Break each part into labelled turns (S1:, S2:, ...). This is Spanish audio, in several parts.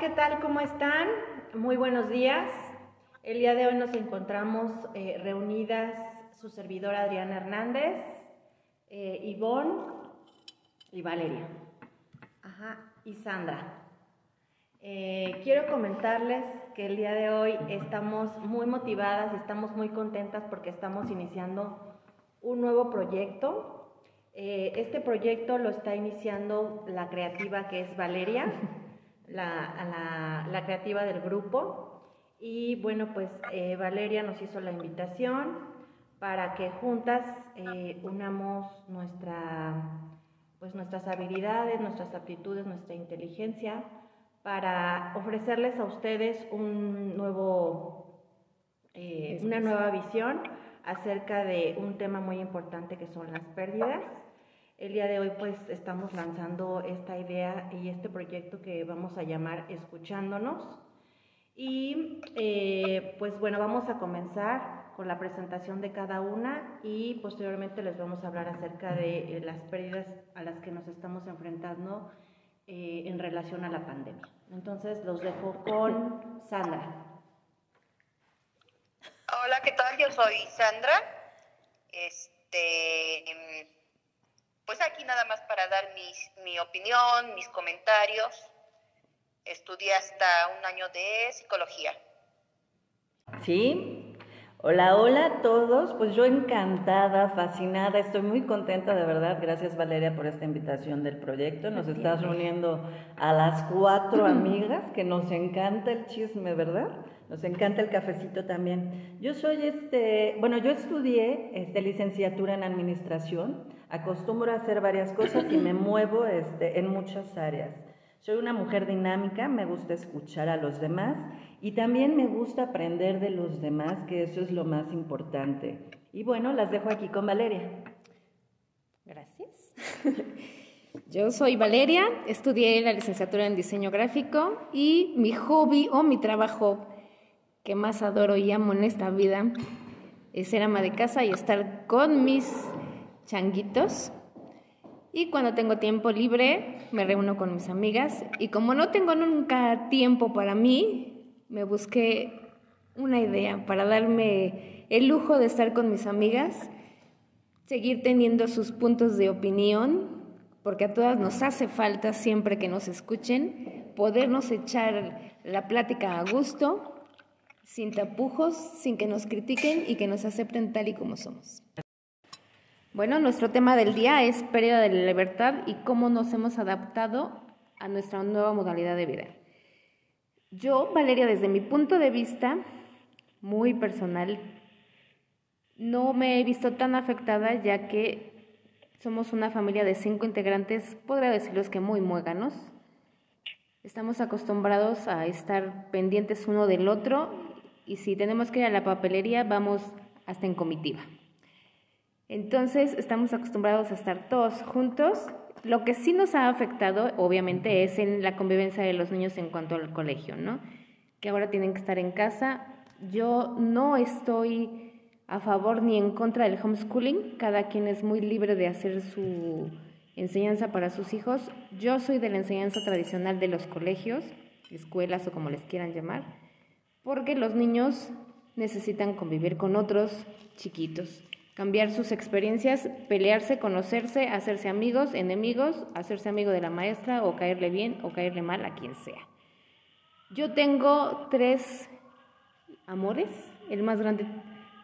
S1: ¿qué tal? ¿Cómo están? Muy buenos días. El día de hoy nos encontramos eh, reunidas su servidora Adriana Hernández, eh, Ivonne y Valeria. Ajá, y Sandra. Eh, quiero comentarles que el día de hoy estamos muy motivadas y estamos muy contentas porque estamos iniciando un nuevo proyecto. Eh, este proyecto lo está iniciando la creativa que es Valeria, la, la, creativa del grupo. Y bueno, pues eh, Valeria nos hizo la invitación para que juntas unamos nuestra, pues nuestras habilidades, nuestras aptitudes, nuestra inteligencia para ofrecerles a ustedes un nuevo, eh, una nueva visión acerca de un tema muy importante que son las pérdidas. El día de hoy pues estamos lanzando esta idea y este proyecto que vamos a llamar Escuchándonos. Y eh, pues bueno, vamos a comenzar con la presentación de cada una y posteriormente les vamos a hablar acerca de eh, las pérdidas a las que nos estamos enfrentando en relación a la pandemia. Entonces los dejo con Sandra.
S2: Hola, ¿qué tal? Yo soy Sandra. Este, pues aquí nada más para dar mi opinión, mis comentarios. Estudié hasta un año de psicología.
S3: Sí, Hola, hola a todos. Pues yo encantada, fascinada, estoy muy contenta de verdad. Gracias Valeria por esta invitación del proyecto. Nos estás reuniendo a las cuatro amigas, que nos encanta el chisme, ¿verdad? Nos encanta el cafecito también. Yo soy este, bueno, yo estudié este, licenciatura en administración. Acostumbro a hacer varias cosas y me muevo este, en muchas áreas. Soy una mujer dinámica, me gusta escuchar a los demás y también me gusta aprender de los demás, que eso es lo más importante. Y bueno, las dejo aquí con Valeria.
S4: Gracias. Yo soy Valeria, estudié la licenciatura en diseño gráfico y mi hobby o mi trabajo que más adoro y amo en esta vida es ser ama de casa y estar con mis changuitos y cuando tengo tiempo libre, me reúno con mis amigas. Y como no tengo nunca tiempo para mí, me busqué una idea para darme el lujo de estar con mis amigas, seguir teniendo sus puntos de opinión, porque a todas nos hace falta siempre que nos escuchen, podernos echar la plática a gusto, sin tapujos, sin que nos critiquen y que nos acepten tal y como somos. Bueno, nuestro tema del día es pérdida de la libertad y cómo nos hemos adaptado a nuestra nueva modalidad de vida. Yo, Valeria, desde mi punto de vista muy personal, no me he visto tan afectada ya que somos una familia de cinco integrantes, podría decirles que muy muéganos. Estamos acostumbrados a estar pendientes uno del otro y si tenemos que ir a la papelería vamos hasta en comitiva. Entonces estamos acostumbrados a estar todos juntos. Lo que sí nos ha afectado, obviamente, es en la convivencia de los niños en cuanto al colegio, ¿no? Que ahora tienen que estar en casa. Yo no estoy a favor ni en contra del homeschooling. Cada quien es muy libre de hacer su enseñanza para sus hijos. Yo soy de la enseñanza tradicional de los colegios, escuelas o como les quieran llamar, porque los niños necesitan convivir con otros chiquitos cambiar sus experiencias, pelearse, conocerse, hacerse amigos, enemigos, hacerse amigo de la maestra o caerle bien o caerle mal a quien sea. Yo tengo tres amores, el más grande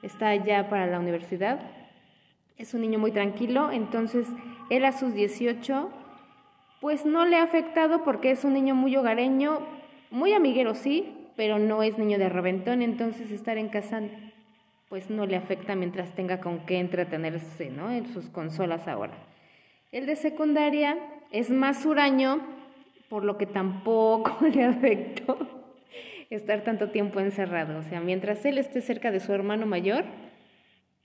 S4: está ya para la universidad, es un niño muy tranquilo, entonces él a sus 18 pues no le ha afectado porque es un niño muy hogareño, muy amiguero sí, pero no es niño de reventón, entonces estar en casa pues no le afecta mientras tenga con qué entretenerse ¿no? en sus consolas ahora. El de secundaria es más huraño, por lo que tampoco le afectó estar tanto tiempo encerrado. O sea, mientras él esté cerca de su hermano mayor,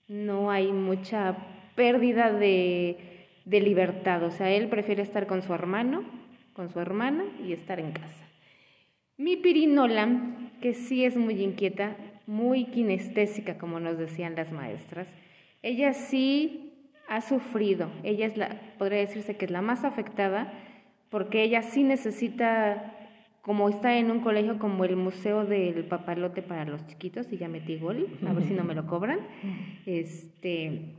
S4: no hay mucha pérdida de, de libertad. O sea, él prefiere estar con su hermano, con su hermana y estar en casa. Mi pirinola, que sí es muy inquieta, muy kinestésica, como nos decían las maestras. Ella sí ha sufrido, ella es la, podría decirse que es la más afectada, porque ella sí necesita como está en un colegio como el Museo del Papalote para los chiquitos, y ya metí gol, a ver si no me lo cobran, este,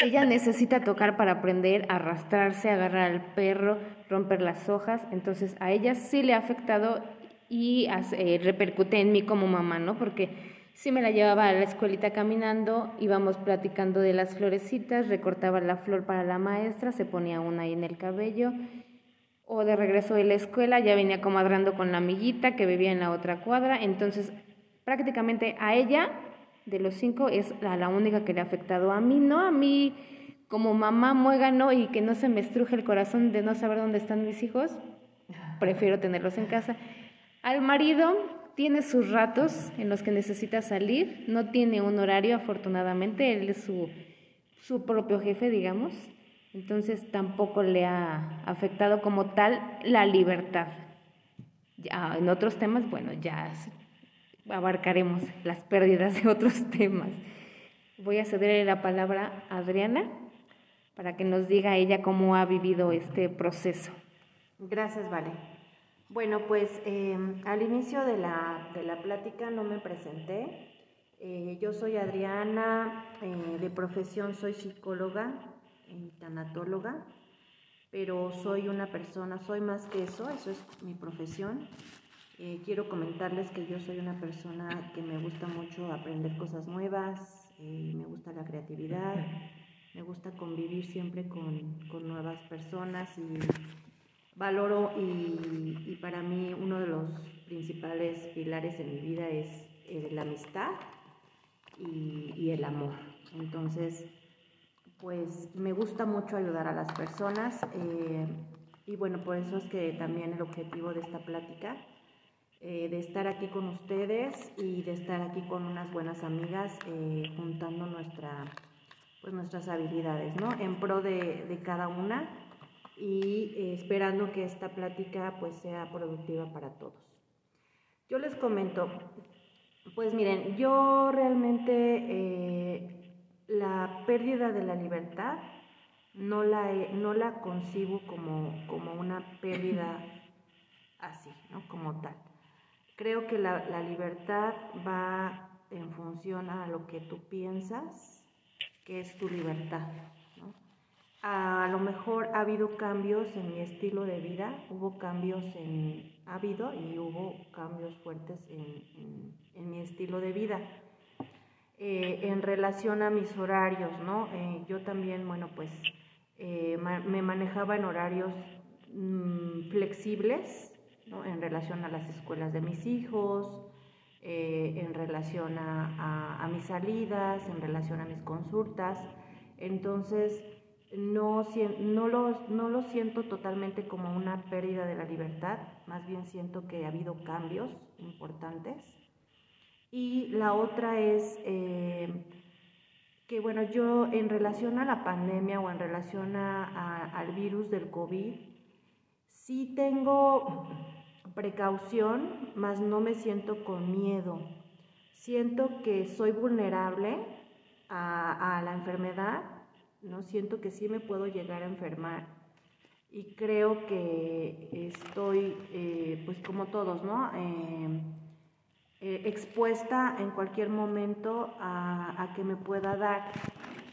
S4: ella necesita tocar para aprender, arrastrarse, agarrar al perro, romper las hojas, entonces a ella sí le ha afectado y eh, repercute en mí como mamá, ¿no? Porque sí me la llevaba a la escuelita caminando, íbamos platicando de las florecitas, recortaba la flor para la maestra, se ponía una ahí en el cabello o de regreso de la escuela ya venía comadrando con la amiguita que vivía en la otra cuadra, entonces prácticamente a ella de los cinco es la, la única que le ha afectado a mí, no a mí como mamá muégano y que no se me estruje el corazón de no saber dónde están mis hijos, prefiero tenerlos en casa. Al marido tiene sus ratos en los que necesita salir, no tiene un horario afortunadamente, él es su, su propio jefe, digamos, entonces tampoco le ha afectado como tal la libertad. En otros temas, bueno, ya abarcaremos las pérdidas de otros temas. Voy a cederle la palabra a Adriana para que nos diga ella cómo ha vivido este proceso.
S1: Gracias, Vale. Bueno, pues em, al inicio de la, de la, plática no me presenté. Eh, yo soy Adriana, eh, de profesión soy psicóloga, tanatóloga, pero soy una persona, soy más que eso, eso es mi profesión. Eh, quiero comentarles que yo soy una persona que me gusta mucho aprender cosas nuevas, eh, me gusta la creatividad, me gusta convivir siempre con, con nuevas personas y valoro y, para mí uno de los principales pilares en mi vida es, la amistad y, y el amor. Entonces, pues me gusta mucho ayudar a las personas eh, y bueno, por eso es que también el objetivo de esta plática, eh, de estar aquí con ustedes y de estar aquí con unas buenas amigas, eh, juntando nuestra, pues nuestras habilidades, ¿no? En pro de, de cada una y esperando que esta plática pues sea productiva para todos. Yo les comento, pues miren, yo realmente la pérdida de la libertad no la, no la concibo como, como una pérdida así, ¿no? como tal. Creo que la, la libertad va en función a lo que tú piensas que es tu libertad. A lo mejor ha habido cambios en mi estilo de vida, hubo cambios en, ha habido y hubo cambios fuertes en, en mi estilo de vida eh, en relación a mis horarios, ¿no? Eh, yo también, bueno, pues eh, me manejaba en horarios mm, flexibles, ¿no? En relación a las escuelas de mis hijos, en relación a, a, mis salidas, en relación a mis consultas. Entonces, no, no, lo, no lo siento totalmente como una pérdida de la libertad, más bien siento que ha habido cambios importantes y la otra es eh, que, bueno, yo en relación a la pandemia o en relación al virus del COVID, sí tengo precaución, mas no me siento con miedo. Siento que soy vulnerable a, la enfermedad, ¿no? Siento que sí me puedo llegar a enfermar y creo que estoy, eh, pues como todos, ¿no? Eh, eh, expuesta en cualquier momento a, que me pueda dar,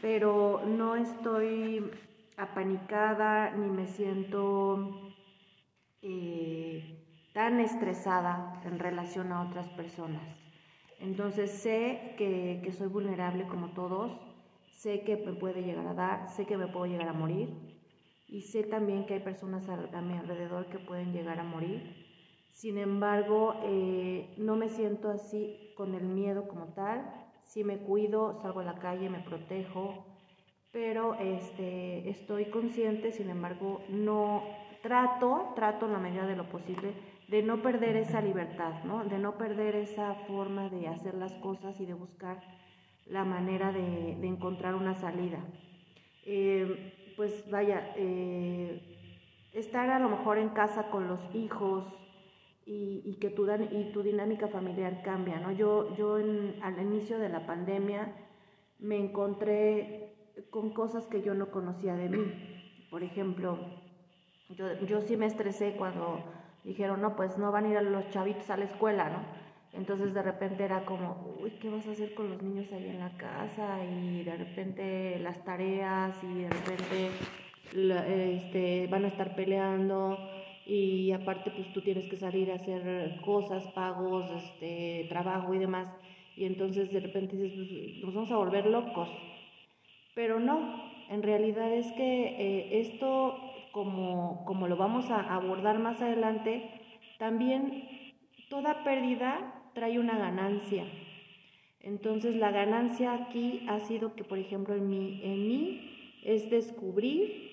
S1: pero no estoy apanicada ni me siento eh, tan estresada en relación a otras personas. Entonces sé que, que soy vulnerable como todos, sé que me puede llegar a dar, sé que me puedo llegar a morir y sé también que hay personas a mi alrededor que pueden llegar a morir sin embargo, eh, no me siento así con el miedo como tal. Si me cuido, salgo a la calle, me protejo, pero este, estoy consciente, sin embargo, no trato, trato en la medida de lo posible de no perder esa libertad, ¿no? de no perder esa forma de hacer las cosas y de buscar la manera de, encontrar una salida. Eh, pues vaya, eh, estar a lo mejor en casa con los hijos, y, que tu, y tu dinámica familiar cambia, ¿no? Yo, yo al inicio de la pandemia me encontré con cosas que yo no conocía de mí. Por ejemplo, yo, yo sí me estresé cuando dijeron, no, pues no van a ir a los chavitos a la escuela, ¿no? Entonces de repente era como, uy, ¿qué vas a hacer con los niños ahí en la casa? Y de repente las tareas y de repente este, van a estar peleando y aparte pues tú tienes que salir a hacer cosas, pagos, este, trabajo y demás. Y entonces de repente dices, pues, nos vamos a volver locos. Pero no, en realidad es que eh, esto, como, como lo vamos a abordar más adelante, también toda pérdida trae una ganancia. Entonces la ganancia aquí ha sido que, por ejemplo, en mí, en mí es descubrir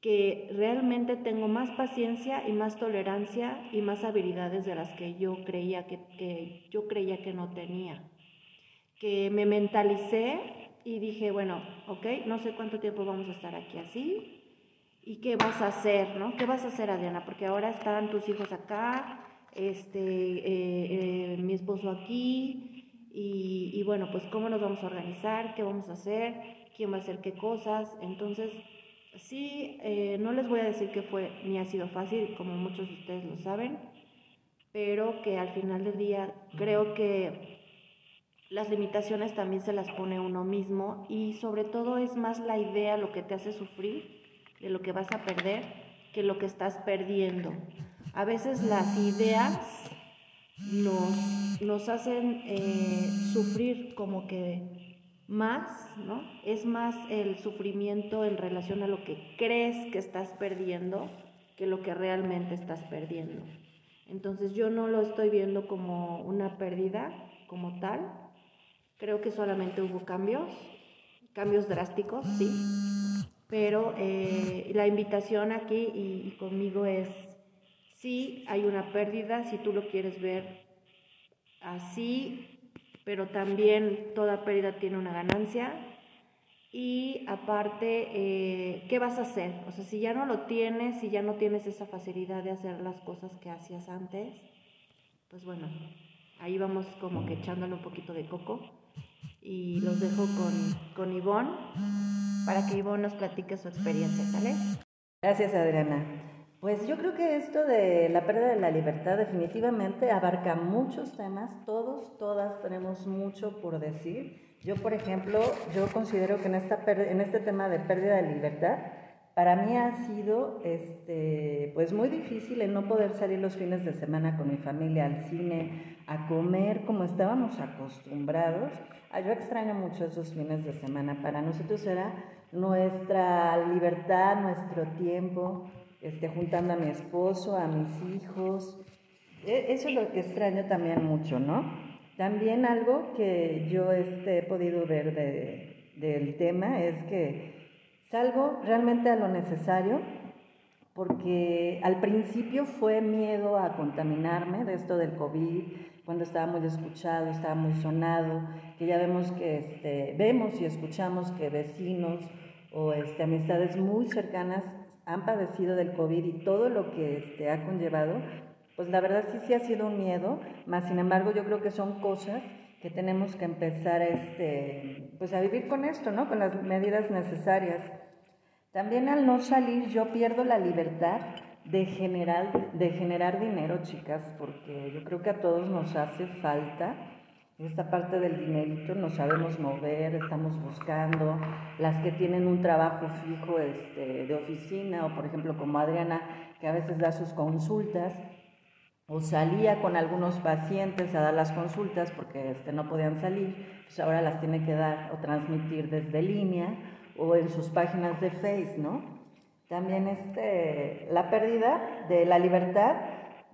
S1: que realmente tengo más paciencia y más tolerancia y más habilidades de las que yo creía que, que yo creía que no tenía. Que me mentalicé y dije, bueno, ok, no sé cuánto tiempo vamos a estar aquí así. ¿Y qué vas a hacer, no? ¿Qué vas a hacer, Adriana? Porque ahora están tus hijos acá, este, eh, eh, mi esposo aquí, y, bueno, pues cómo nos vamos a organizar, qué vamos a hacer, quién va a hacer qué cosas. Entonces, sí, eh, no les voy a decir que fue ni ha sido fácil, como muchos de ustedes lo saben, pero que al final del día creo que las limitaciones también se las pone uno mismo y sobre todo es más la idea lo que te hace sufrir de lo que vas a perder que lo que estás perdiendo. A veces las ideas nos, nos hacen eh, sufrir como que más, ¿no? Es más el sufrimiento en relación a lo que crees que estás perdiendo que lo que realmente estás perdiendo. Entonces yo no lo estoy viendo como una pérdida como tal, Creo que solamente hubo cambios, cambios drásticos, sí, pero eh, la invitación aquí y, conmigo es, sí, hay una pérdida, si tú lo quieres ver así, pero también toda pérdida tiene una ganancia. Y aparte, eh, ¿qué vas a hacer? O sea, si ya no lo tienes, si ya no tienes esa facilidad de hacer las cosas que hacías antes, pues bueno, ahí vamos como que echándole un poquito de coco y los dejo con, con Ivonne para que Ivonne nos platique su experiencia, ¿sale?
S3: Gracias, Adriana. Pues yo creo que esto de la pérdida de la libertad definitivamente abarca muchos temas, todos, todas tenemos mucho por decir. Yo, por ejemplo, yo considero que en, esta, en este tema de pérdida de libertad, para mí ha sido este, pues muy difícil el no poder salir los fines de semana con mi familia al cine, a comer como estábamos acostumbrados. Ah, yo extraño mucho esos fines de semana. Para nosotros era nuestra libertad, nuestro tiempo, este, juntando a mi esposo, a mis hijos. E, eso es lo que extraño también mucho, ¿no? También algo que yo este, he podido ver de, del tema es que salgo realmente a lo necesario porque al principio fue miedo a contaminarme de esto del COVID, cuando estaba muy escuchado, estaba muy sonado, que ya vemos que este, vemos y escuchamos que vecinos o este, amistades muy cercanas han padecido del COVID y todo lo que este, ha conllevado, pues la verdad sí, sí ha sido un miedo, más sin embargo yo creo que son cosas que tenemos que empezar este, pues a vivir con esto, ¿no? Con las medidas necesarias. También al no salir yo pierdo la libertad de generar, de generar dinero, chicas, porque yo creo que a todos nos hace falta esta parte del dinerito, nos sabemos mover, estamos buscando, las que tienen un trabajo fijo este, de oficina, o por ejemplo como Adriana, que a veces da sus consultas, o salía con algunos pacientes a dar las consultas porque este, no podían salir, pues ahora las tiene que dar o transmitir desde línea o en sus páginas de Face, ¿no? También este, la pérdida de la libertad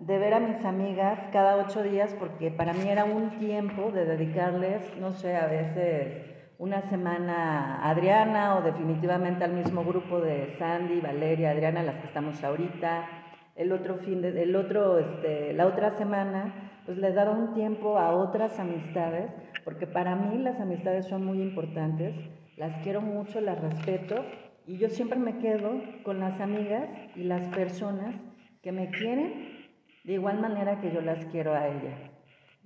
S3: de ver a mis amigas cada ocho días, porque para mí era un tiempo de dedicarles, no sé, a veces una semana a Adriana o definitivamente al mismo grupo de Sandy, Valeria, Adriana, las que estamos ahorita. El otro fin de, el otro, este, la otra semana, pues le daba un tiempo a otras amistades, porque para mí las amistades son muy importantes, las quiero mucho, las respeto y yo siempre me quedo con las amigas y las personas que me quieren de igual manera que yo las quiero a ellas.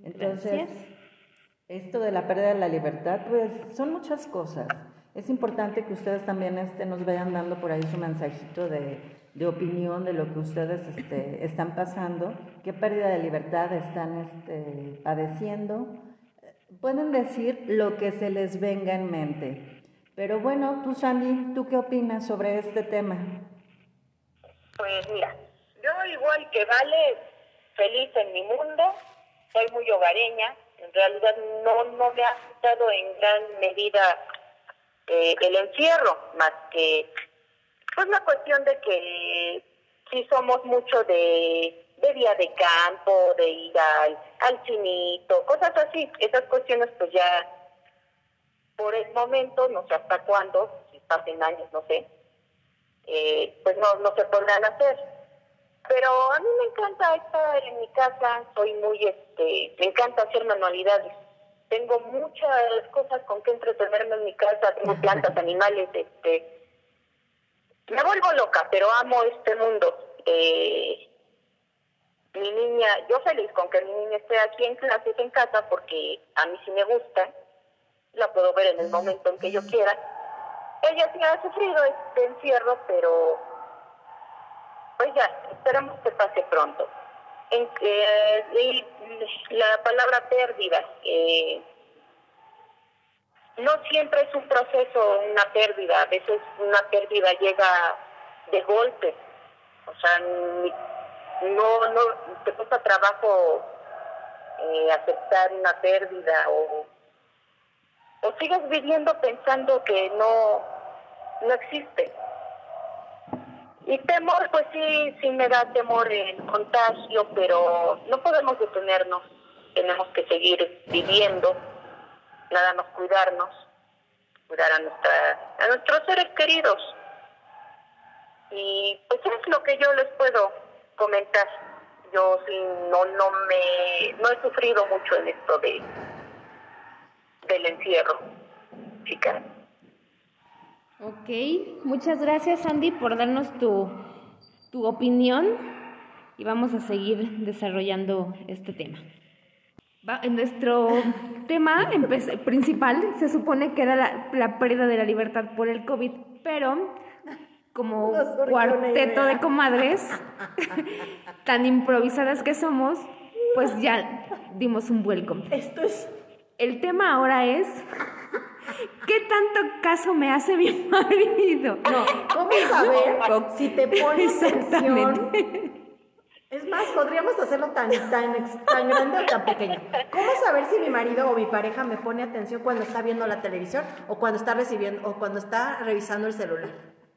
S3: Entonces, esto de la pérdida de la libertad, pues son muchas cosas. Es importante que ustedes también este, nos vayan dando por ahí su mensajito de de opinión de lo que ustedes este, están pasando, qué pérdida de libertad están este, padeciendo. Pueden decir lo que se les venga en mente. Pero bueno, tú Sandy, ¿tú qué opinas sobre este tema?
S2: Pues mira, yo igual que Vale, feliz en mi mundo, soy muy hogareña, en realidad no, no me ha afectado en gran medida eh, el encierro, más que pues la cuestión de que sí somos mucho de, de día de campo, de ir al, al chinito, cosas así, esas cuestiones pues ya por el momento, no sé hasta cuándo, si pasen años, no sé, eh, pues no, no se podrán hacer. Pero a mí me encanta estar en mi casa, soy muy, este, me encanta hacer manualidades. Tengo muchas cosas con que entretenerme en mi casa, tengo plantas, animales, este, me vuelvo loca, pero amo este mundo. Eh, mi niña, yo feliz con que mi niña esté aquí en clases en casa porque a mí sí me gusta, la puedo ver en el momento en que yo quiera. Ella sí ha sufrido este encierro, pero pues ya, esperamos que pase pronto. En y la palabra pérdida, eh, no siempre es un proceso, una pérdida, a veces una pérdida llega de golpe, o sea, no, no, te cuesta trabajo eh, aceptar una pérdida o, o sigues viviendo pensando que no, no existe. Y temor, pues sí, sí me da temor el contagio, pero no podemos detenernos, tenemos que seguir viviendo nada más cuidarnos, cuidar a, nuestra, a nuestros seres queridos. Y pues es lo que yo les puedo comentar. Yo sí no, no me, no he sufrido mucho en esto de del encierro, chicas.
S4: Ok, muchas gracias Andy por darnos tu, tu opinión y vamos a seguir desarrollando este tema. En nuestro tema principal se supone que era la, pérdida de la libertad por el COVID, pero como cuarteto de comadres tan improvisadas que somos, pues ya dimos un vuelco.
S1: Esto es...
S4: El tema ahora es ¿Qué tanto caso me hace mi marido?
S1: No, ¿cómo saber si te pones atención es más, podríamos hacerlo tan, tan, tan grande o tan pequeño. ¿Cómo saber si mi marido o mi pareja me pone atención cuando está viendo la televisión o cuando está recibiendo o cuando está revisando el celular?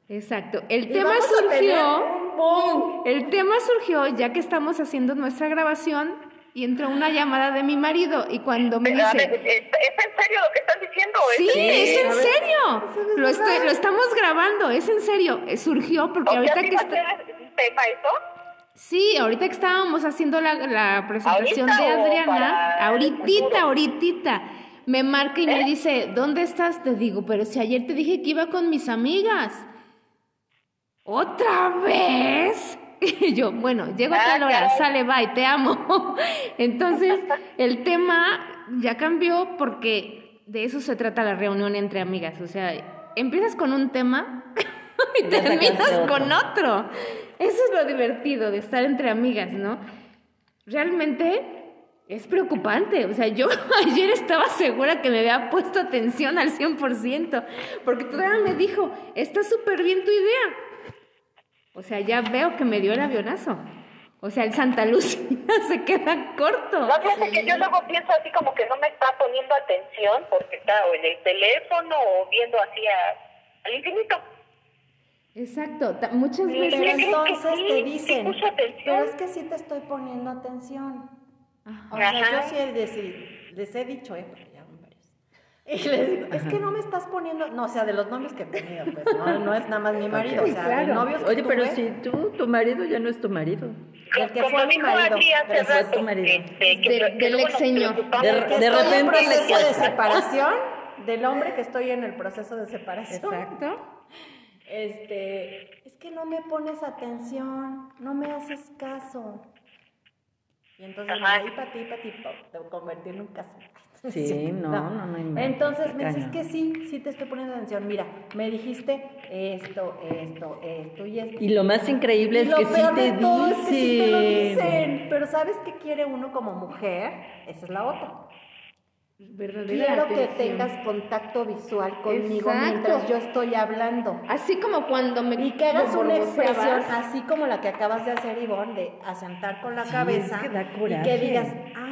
S4: Exacto. El tema surgió. El tema surgió ya que estamos haciendo nuestra grabación y entró una llamada de mi marido y cuando me dice ¿Es en
S2: serio lo que estás diciendo?
S4: Sí, es en serio. Lo, estoy, lo estamos grabando, es en serio. Surgió porque ahorita que está...
S2: eso?
S4: Sí, ahorita que estábamos haciendo la, presentación de Adriana, ahorita, ahorita, me marca y me ¿Eh? dice, ¿dónde estás? Te digo, pero si ayer te dije que iba con mis amigas. ¿Otra vez? Y yo, bueno, llego a tal hora, sale, bye, te amo. Entonces, el tema ya cambió porque de eso se trata la reunión entre amigas. O sea, empiezas con un tema y terminas con otro. Eso es lo divertido de estar entre amigas, ¿no? Realmente es preocupante. O sea, yo ayer estaba segura que me había puesto atención al 100%, porque todavía me dijo, está súper bien tu idea. O sea, ya veo que me dio el avionazo. O sea, el Santa Lucía se queda corto.
S2: No, fíjate que yo luego pienso así como que no me está poniendo atención porque está o en el teléfono o viendo hacia al infinito.
S4: Exacto, muchas veces.
S1: Pero entonces te dicen, pero es que sí te estoy poniendo atención. O sea, yo sí les, he dicho, eh, porque ya van varios. Y les digo, es que no me estás poniendo, no, o sea, de los nombres que he tenido, pues no, no es nada más mi marido, o sea, de novios
S3: Oye, pero si tú, tu marido ya no es tu marido.
S1: El que fue mi marido,
S3: pero fue tu marido.
S4: Este, del ex señor.
S1: De, de repente. En proceso de separación, del hombre que estoy en el proceso de separación.
S4: Exacto.
S1: Este, es que no me pones atención, no me haces caso. Y entonces ahí para ti, para ti, te convertir en un caso.
S3: Sí, no, no, no, inventes,
S1: Entonces me dices que sí, sí te estoy poniendo atención. Mira, me dijiste esto, esto, esto y esto.
S3: Y lo más increíble es
S1: lo
S3: que sí te
S1: todo es que sí te lo
S3: dicen.
S1: Pero ¿sabes qué quiere uno como mujer? Esa es la otra.
S4: Verdadera
S1: Quiero que tengas contacto visual conmigo
S4: Exacto.
S1: mientras yo estoy hablando.
S4: Así como cuando me
S1: Y que hagas una expresión así como la que acabas de hacer, Ivonne, de asentar con la
S3: Sí,
S1: cabeza.
S3: es que da
S1: Y que digas, ah,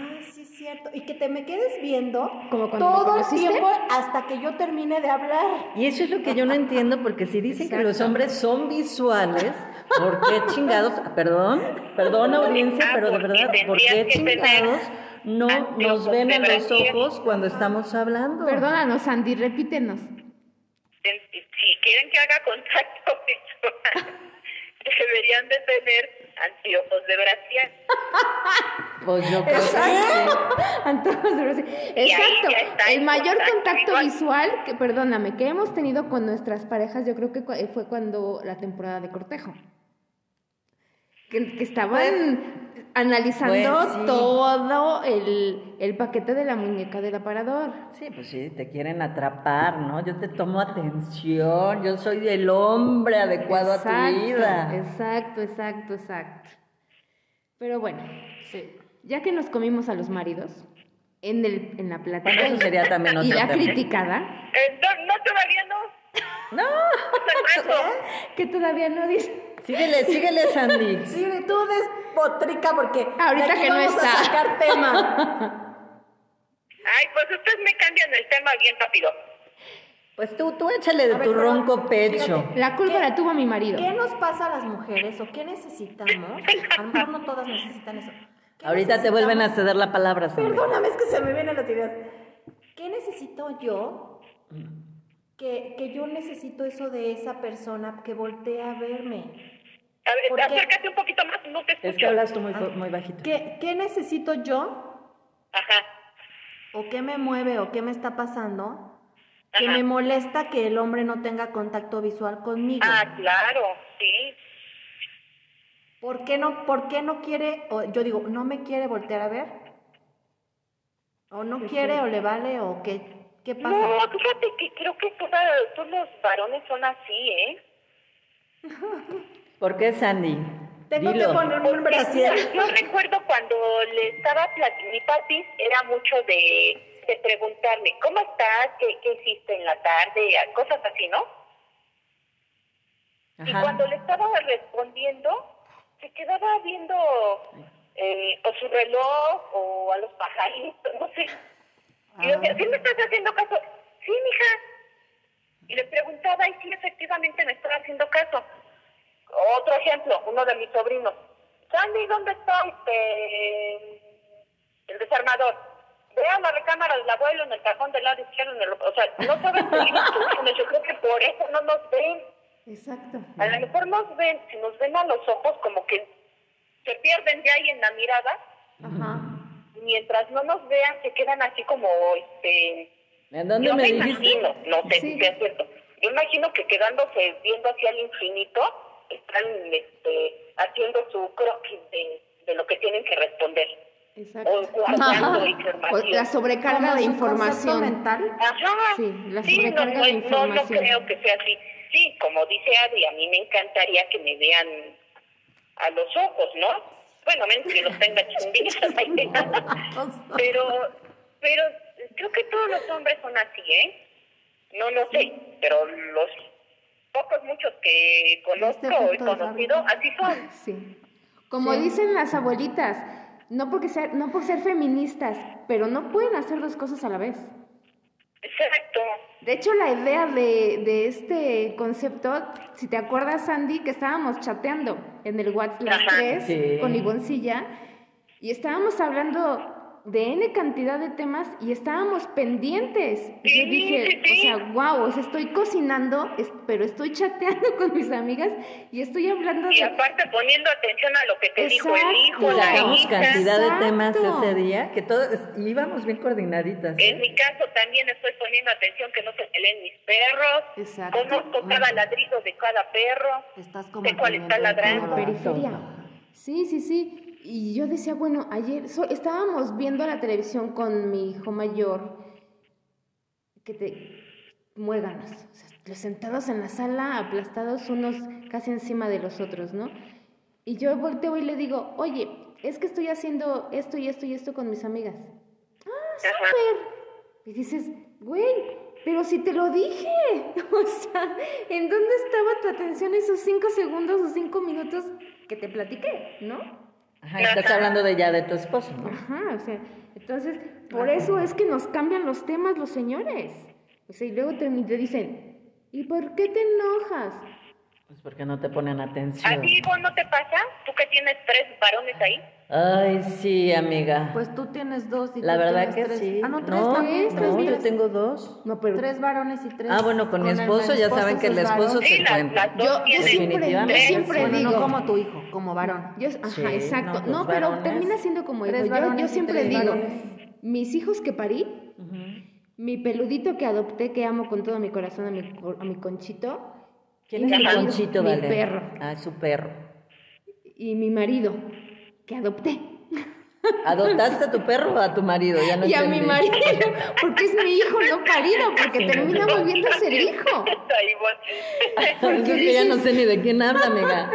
S1: cierto. Y que te me quedes viendo
S4: Como
S1: todo el tiempo hasta que yo termine de hablar.
S3: Y eso es lo que yo no entiendo, porque si dicen que los hombres son visuales, ¿por qué chingados? Perdón, perdón audiencia,
S2: Ah,
S3: pero de
S2: porque
S3: verdad, ¿por qué chingados no nos ven a los ojos cuando estamos hablando?
S4: Perdónanos, Andy, repítenos.
S2: Si quieren que haga contacto visual, deberían de tener anteojos de brasier.
S3: Pues yo creo que sí.
S4: Antojos de Brasil. Exacto. El mayor
S2: contacto
S4: contacto
S2: visual.
S4: que perdóname, que hemos tenido con nuestras parejas, yo creo que eh, fue cuando la temporada de cortejo. Que, que estaban analizando
S3: pues sí.
S4: todo el, el paquete de la muñeca del aparador.
S3: Sí, pues sí, te quieren atrapar, ¿no? Yo te tomo atención, yo soy el hombre adecuado a tu vida.
S4: Exacto, exacto, exacto. Pero bueno, ya que nos comimos a los maridos en, el, en la
S3: eso sería también
S4: y la
S3: tema.
S4: criticada,
S2: Eh, no, no, todavía no.
S3: No,
S2: rato.
S4: que todavía no dice.
S3: Síguele, síguele, Sandy.
S1: Sí, tú despotrica porque
S4: Ahorita
S1: de aquí
S4: que no
S1: vamos
S4: está.
S1: a sacar tema.
S2: Ay, pues ustedes me cambian el tema bien rápido.
S3: Pues tú, tú échale de
S1: A ver,
S3: tu
S1: pero,
S3: ronco pecho.
S1: fíjate,
S4: La culpa la tuvo mi marido.
S1: ¿Qué nos pasa a las mujeres o qué necesitamos? A lo mejor no todas necesitan eso. ¿Qué
S3: Ahorita te vuelven a ceder la palabra, Sandy.
S1: Perdóname, es que se me vienen las ideas. ¿Qué necesito yo? Que, que yo necesito eso de esa persona que voltea a verme.
S2: A acércate un poquito más, no te escucho.
S3: Es que hablas tú muy, muy bajito.
S1: ¿Qué, ¿Qué necesito yo?
S2: Ajá.
S1: ¿O qué me mueve o qué me está pasando? Que me molesta que el hombre no tenga contacto visual conmigo.
S2: Ah, claro, sí.
S1: ¿Por qué no, por qué no quiere, o yo digo, no me quiere voltear a ver? ¿O no quiere, o le vale, o qué, qué pasa?
S2: No, fíjate que creo que toda- todos los varones son así, ¿eh?
S3: ¿Por qué, Sandy?
S1: Tengo
S3: Dilo.
S1: que ponerme un brasier.
S2: Yo recuerdo cuando le estaba platicando, mi papi era mucho de, de preguntarme, ¿cómo estás? ¿Qué, ¿Qué hiciste en la tarde? Cosas así, ¿no? Y cuando le estaba respondiendo, se quedaba viendo eh, o su reloj o a los pajaritos, no sé. Y yo decía, ¿sí me estás haciendo caso? Sí, mija. Y le preguntaba, y sí, efectivamente me estaba haciendo caso. Otro ejemplo, uno de mis sobrinos. Sandy, ¿dónde está el desarmador? Vean la recámara del abuelo en el cajón del lado izquierdo. En el, o sea, no saben seguir instrucciones. Yo creo que por eso no nos ven.
S4: Exacto.
S2: A lo mejor nos ven, si nos ven a los ojos, como que se pierden de ahí en la mirada.
S4: Ajá.
S2: Mientras no nos vean, se quedan así como, este...
S3: ¿En dónde
S2: yo
S3: me
S2: imagino, no sé
S4: Sí.
S2: si sea cierto. Yo imagino que quedándose viendo hacia el infinito, están este, haciendo su croquis de, de lo que tienen que responder.
S4: Exacto.
S2: O guardando
S4: O
S2: información.
S4: la sobrecarga de información.
S1: mental.
S2: Ajá.
S4: Sí, la
S2: no,
S4: sobrecarga
S2: no,
S4: de
S2: no, no creo que sea así. Sí, como dice Adri, a mí me encantaría que me vean a los ojos, ¿no? Bueno, menos que los tenga chunditas. pero, pero creo que todos los hombres son así, ¿eh? No, no sé, pero los pocos, muchos que conozco
S1: Este
S2: o he
S1: efecto de
S2: conocido, así son.
S4: Sí. Como
S1: Sí.
S4: dicen las abuelitas, no porque ser, no por ser feministas, pero no pueden hacer dos cosas a la vez.
S2: Exacto.
S4: De hecho, la idea de, de este concepto, si te acuerdas, Sandy, que estábamos chateando en el WhatsApp las
S2: Ajá.
S4: tres
S3: Sí.
S4: con Ivoncilla y estábamos hablando de N cantidad de temas y estábamos pendientes. Y
S2: Sí,
S4: Yo dije,
S2: sí, sí.
S4: o sea, wow, o sea, estoy cocinando, es- pero estoy chateando con mis amigas y estoy hablando
S2: Y
S4: de...
S2: aparte poniendo atención a lo que te dijo el
S4: Exacto.
S2: hijo,
S3: Y
S2: la
S3: sacamos
S2: hija.
S3: cantidad de temas
S4: Exacto.
S3: ese día que todos íbamos bien coordinaditas. ¿eh?
S2: En mi caso también estoy poniendo atención que no se peleen mis perros.
S4: Exacto.
S2: Conozco cada ladrido de cada perro.
S1: Estás como
S2: Sé cuál está ladrando.
S4: la periferia. Sí, sí, sí. Y yo decía, bueno, ayer so- estábamos viendo la televisión con mi hijo mayor, que te muéganos, o sea, los sentados en la sala, aplastados unos casi encima de los otros, ¿no? Y yo volteo y le digo, oye, es que estoy haciendo esto y esto y esto con mis amigas. Ah, súper. Y dices, güey, pero si te lo dije. O sea, ¿en dónde estaba tu atención esos cinco segundos o cinco minutos que te platiqué, no?
S3: Ajá, estás hablando de ya de tu esposo, ¿no?
S4: Ajá, o sea, entonces, por eso es que nos cambian los temas los señores. O sea, y luego te, te dicen, ¿y por qué te enojas?
S3: Pues porque no te ponen
S2: ¿A
S3: atención.
S2: ti, Ivonne, no te pasa? ¿Tú que tienes tres varones ahí?
S3: Ay, sí, amiga.
S1: Pues tú tienes dos y
S3: La
S1: tú
S3: verdad
S1: tienes
S3: que
S1: tres.
S3: sí.
S1: Ah, no, tres
S3: no,
S1: también.
S4: tres,
S3: no,
S4: tres.
S3: yo tengo dos.
S4: No, pero
S1: Tres varones y tres.
S3: Ah, bueno, con mi
S1: el
S3: esposo ya
S1: esposo
S3: saben que el esposo se cuenta.
S4: Yo- yo siempre-
S1: Bueno,
S4: digo-
S1: no como tu hijo, como varón.
S4: Yo, ajá,
S3: Sí,
S4: exacto.
S3: no,
S4: No, pero
S3: varones.
S4: termina siendo como hijo. Yo,
S1: varones
S4: yo siempre
S1: tres
S4: digo,
S1: varones.
S4: mis hijos que parí, mi peludito que adopté, que amo con todo mi corazón, a mi, a mi conchito,
S3: ¿Quién es
S4: mi
S3: conchito,
S4: mi perro,
S3: Ah, su perro.
S4: y mi marido, que adopté.
S3: ¿Adoptaste a tu perro o a tu marido? Ya no
S4: y a mi marido, porque es mi hijo no parido, porque termina volviéndose el hijo.
S2: Ay, Ivonne.
S3: Pues es que ya no sé ni de quién habla, amiga.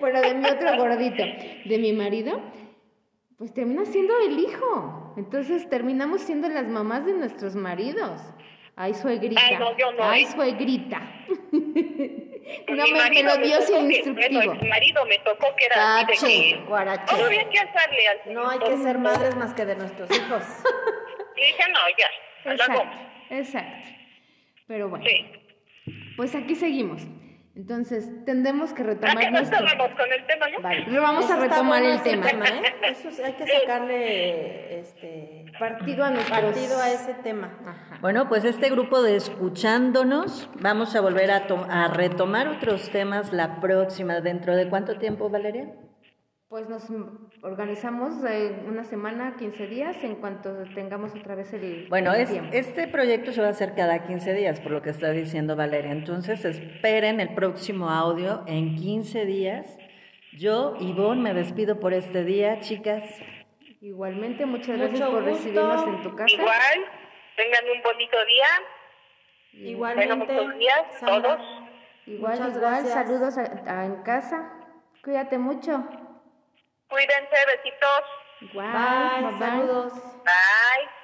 S4: Bueno, de mi otro gordito, de mi marido, pues termina siendo el hijo. Entonces terminamos siendo las mamás de nuestros maridos. Ay, suegrita.
S2: Ay, no, yo no,
S4: Ay, suegrita.
S2: Pues
S4: no,
S2: mi
S4: me, me lo dio
S2: tocó
S4: sin
S2: que-
S4: instructivo.
S2: Bueno, mi marido me tocó que era así de que...
S1: guarache.
S2: No había que hacerle al
S1: No hay que ser madres más que de nuestros hijos.
S2: Y dije, no, ya,
S4: Exacto, exacto. Pero bueno,
S2: Sí.
S4: pues aquí seguimos. Entonces, tendremos que
S2: Ah,
S4: retomar
S2: no
S4: nuestro...
S2: con el tema, ¿no?
S1: Vale.
S4: Lo vamos a
S1: Eso
S4: retomar
S1: bueno
S4: el
S1: ese
S4: tema.
S1: ¿eh? Eso sí, hay que sacarle este
S4: Partido a nuestros...
S1: partido a ese tema.
S4: Ajá.
S3: Bueno, pues este grupo de escuchándonos, vamos a volver a, to- a retomar otros temas la próxima. ¿Dentro de cuánto tiempo, Valeria?
S4: Pues nos organizamos eh, una semana, 15 días, en cuanto tengamos otra vez el,
S3: Bueno,
S4: el
S3: es-
S4: tiempo.
S3: este proyecto se va a hacer cada 15 días, por lo que está diciendo Valeria. Entonces, esperen el próximo audio en 15 días. Yo, Ivonne, me despido por este día, chicas.
S4: Igualmente, muchas
S1: Mucho
S4: gracias por
S1: gusto.
S4: recibirnos en tu casa.
S2: Igual, tengan un bonito día.
S1: Igualmente,
S2: buenos días,
S1: Sandra,
S2: todos.
S4: Igual,
S1: Muchas
S4: igual,
S1: gracias.
S4: saludos a- a- en casa. Cuídate mucho.
S2: Cuídense, besitos.
S4: Bye, bye.
S1: saludos.
S2: Bye.